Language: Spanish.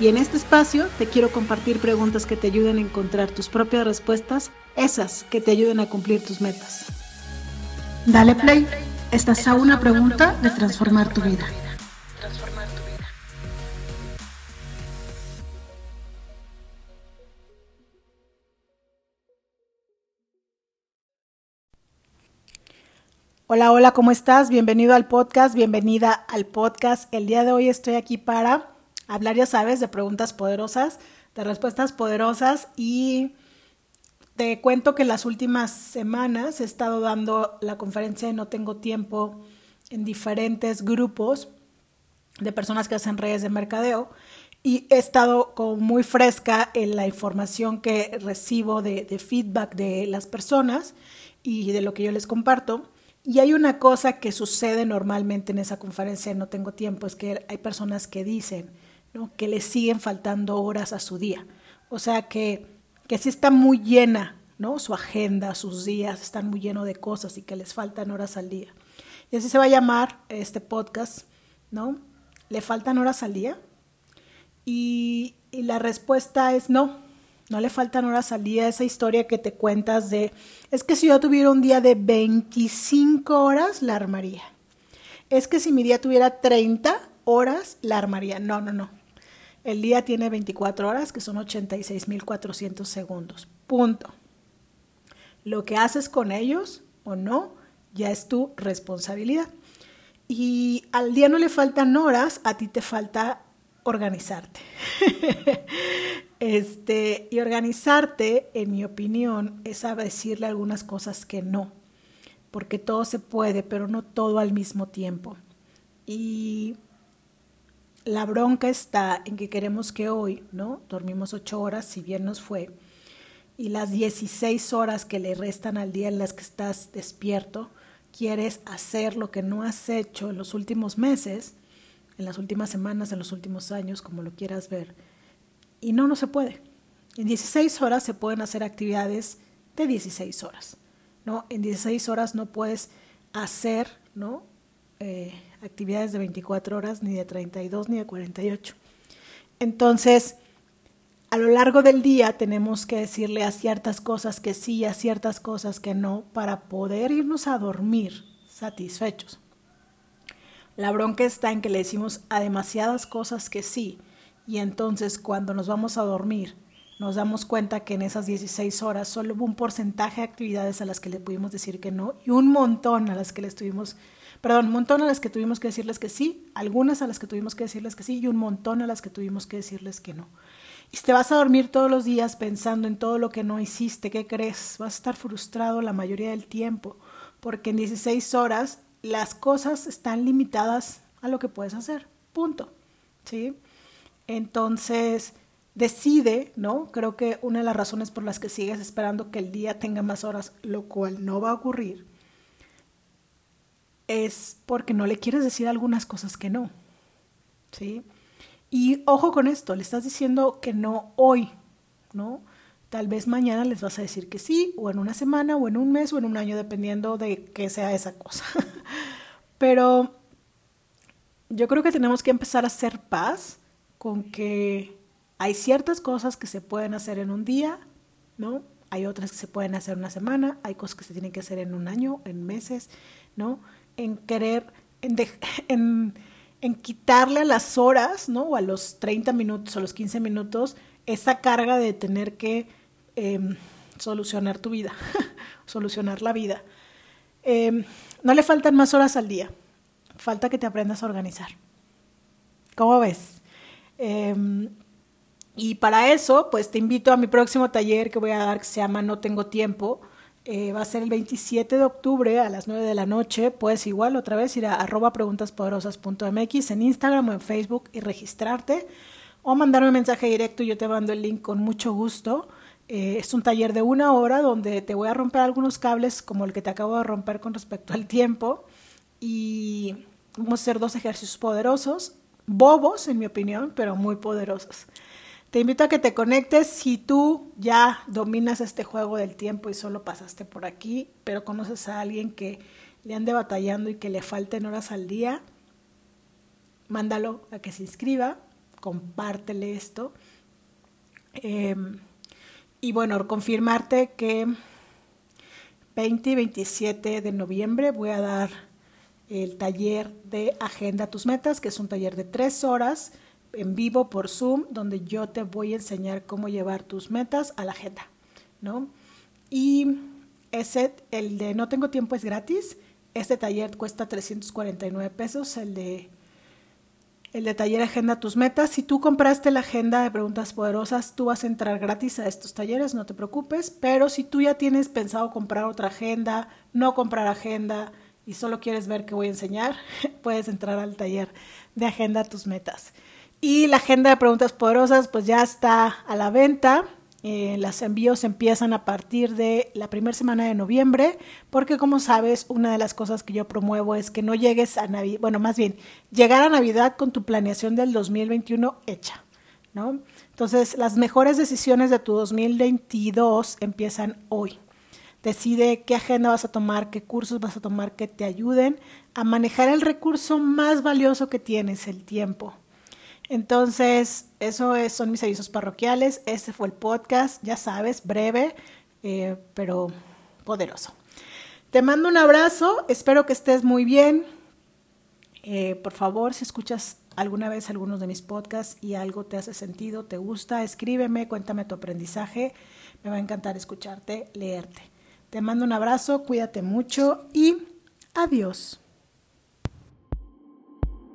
Y en este espacio te quiero compartir preguntas que te ayuden a encontrar tus propias respuestas, esas que te ayuden a cumplir tus metas. Dale play, estás a una pregunta de transformar tu vida. Hola, hola, ¿cómo estás? Bienvenido al podcast, bienvenida al podcast. El día de hoy estoy aquí para hablar, ya sabes, de preguntas poderosas, de respuestas poderosas y te cuento que las últimas semanas he estado dando la conferencia de No Tengo Tiempo en diferentes grupos de personas que hacen redes de mercadeo y he estado como muy fresca en la información que recibo de, de feedback de las personas y de lo que yo les comparto. Y hay una cosa que sucede normalmente en esa conferencia No Tengo Tiempo, es que hay personas que dicen ¿no? que les siguen faltando horas a su día. O sea que, que sí está muy llena, ¿no? Su agenda, sus días están muy llenos de cosas y que les faltan horas al día. Y así se va a llamar este podcast, ¿no? ¿Le faltan horas al día? Y, y la respuesta es no, no le faltan horas al día. Esa historia que te cuentas de, es que si yo tuviera un día de 25 horas, la armaría. Es que si mi día tuviera 30 horas, la armaría. No, no, no. El día tiene 24 horas, que son 86.400 segundos. Punto. Lo que haces con ellos o no, ya es tu responsabilidad. Y al día no le faltan horas, a ti te falta organizarte. este, y organizarte, en mi opinión, es decirle algunas cosas que no, porque todo se puede, pero no todo al mismo tiempo. Y la bronca está en que queremos que hoy, ¿no? Dormimos ocho horas, si bien nos fue, y las 16 horas que le restan al día en las que estás despierto, quieres hacer lo que no has hecho en los últimos meses, en las últimas semanas, en los últimos años, como lo quieras ver. Y no, no se puede. En 16 horas se pueden hacer actividades de 16 horas. ¿no? En 16 horas no puedes hacer ¿no? Eh, actividades de 24 horas, ni de 32, ni de 48. Entonces, a lo largo del día tenemos que decirle a ciertas cosas que sí, a ciertas cosas que no, para poder irnos a dormir satisfechos. La bronca está en que le decimos a demasiadas cosas que sí, y entonces cuando nos vamos a dormir nos damos cuenta que en esas 16 horas solo hubo un porcentaje de actividades a las que le pudimos decir que no y un montón a las que les tuvimos, perdón, un montón a las que tuvimos que decirles que sí, algunas a las que tuvimos que decirles que sí y un montón a las que tuvimos que decirles que no. Y si te vas a dormir todos los días pensando en todo lo que no hiciste, ¿qué crees? Vas a estar frustrado la mayoría del tiempo, porque en 16 horas las cosas están limitadas a lo que puedes hacer. Punto. ¿Sí? Entonces, decide, ¿no? Creo que una de las razones por las que sigues esperando que el día tenga más horas, lo cual no va a ocurrir, es porque no le quieres decir algunas cosas que no. ¿Sí? Y ojo con esto, le estás diciendo que no hoy, ¿no? Tal vez mañana les vas a decir que sí, o en una semana, o en un mes, o en un año, dependiendo de qué sea esa cosa. Pero yo creo que tenemos que empezar a hacer paz con que hay ciertas cosas que se pueden hacer en un día, ¿no? Hay otras que se pueden hacer en una semana, hay cosas que se tienen que hacer en un año, en meses, ¿no? En querer, en, de, en, en quitarle a las horas, ¿no? O a los 30 minutos o los 15 minutos esa carga de tener que eh, solucionar tu vida, solucionar la vida. Eh, no le faltan más horas al día, falta que te aprendas a organizar. ¿Cómo ves? Eh, y para eso, pues te invito a mi próximo taller que voy a dar que se llama No Tengo Tiempo. Eh, va a ser el 27 de octubre a las 9 de la noche. Puedes igual otra vez ir a arroba preguntaspoderosas.mx en Instagram o en Facebook y registrarte o mandarme un mensaje directo y yo te mando el link con mucho gusto. Eh, es un taller de una hora donde te voy a romper algunos cables como el que te acabo de romper con respecto al tiempo y vamos a hacer dos ejercicios poderosos, bobos en mi opinión, pero muy poderosos. Te invito a que te conectes si tú ya dominas este juego del tiempo y solo pasaste por aquí, pero conoces a alguien que le ande batallando y que le falten horas al día, mándalo a que se inscriba, compártele esto. Em, y bueno, confirmarte que 20 y 27 de noviembre voy a dar el taller de Agenda Tus Metas, que es un taller de tres horas en vivo por Zoom, donde yo te voy a enseñar cómo llevar tus metas a la agenda, ¿no? Y ese, el de No Tengo Tiempo es gratis. Este taller cuesta 349 pesos, el de el de taller Agenda Tus Metas. Si tú compraste la agenda de preguntas poderosas, tú vas a entrar gratis a estos talleres, no te preocupes. Pero si tú ya tienes pensado comprar otra agenda, no comprar agenda y solo quieres ver qué voy a enseñar, puedes entrar al taller de Agenda Tus Metas. Y la agenda de preguntas poderosas pues ya está a la venta. Eh, los envíos empiezan a partir de la primera semana de noviembre, porque como sabes, una de las cosas que yo promuevo es que no llegues a Navidad, bueno, más bien, llegar a Navidad con tu planeación del 2021 hecha, ¿no? Entonces, las mejores decisiones de tu 2022 empiezan hoy. Decide qué agenda vas a tomar, qué cursos vas a tomar que te ayuden a manejar el recurso más valioso que tienes, el tiempo. Entonces, eso son mis avisos parroquiales. Este fue el podcast, ya sabes, breve, eh, pero poderoso. Te mando un abrazo, espero que estés muy bien. Eh, por favor, si escuchas alguna vez algunos de mis podcasts y algo te hace sentido, te gusta, escríbeme, cuéntame tu aprendizaje. Me va a encantar escucharte, leerte. Te mando un abrazo, cuídate mucho y adiós.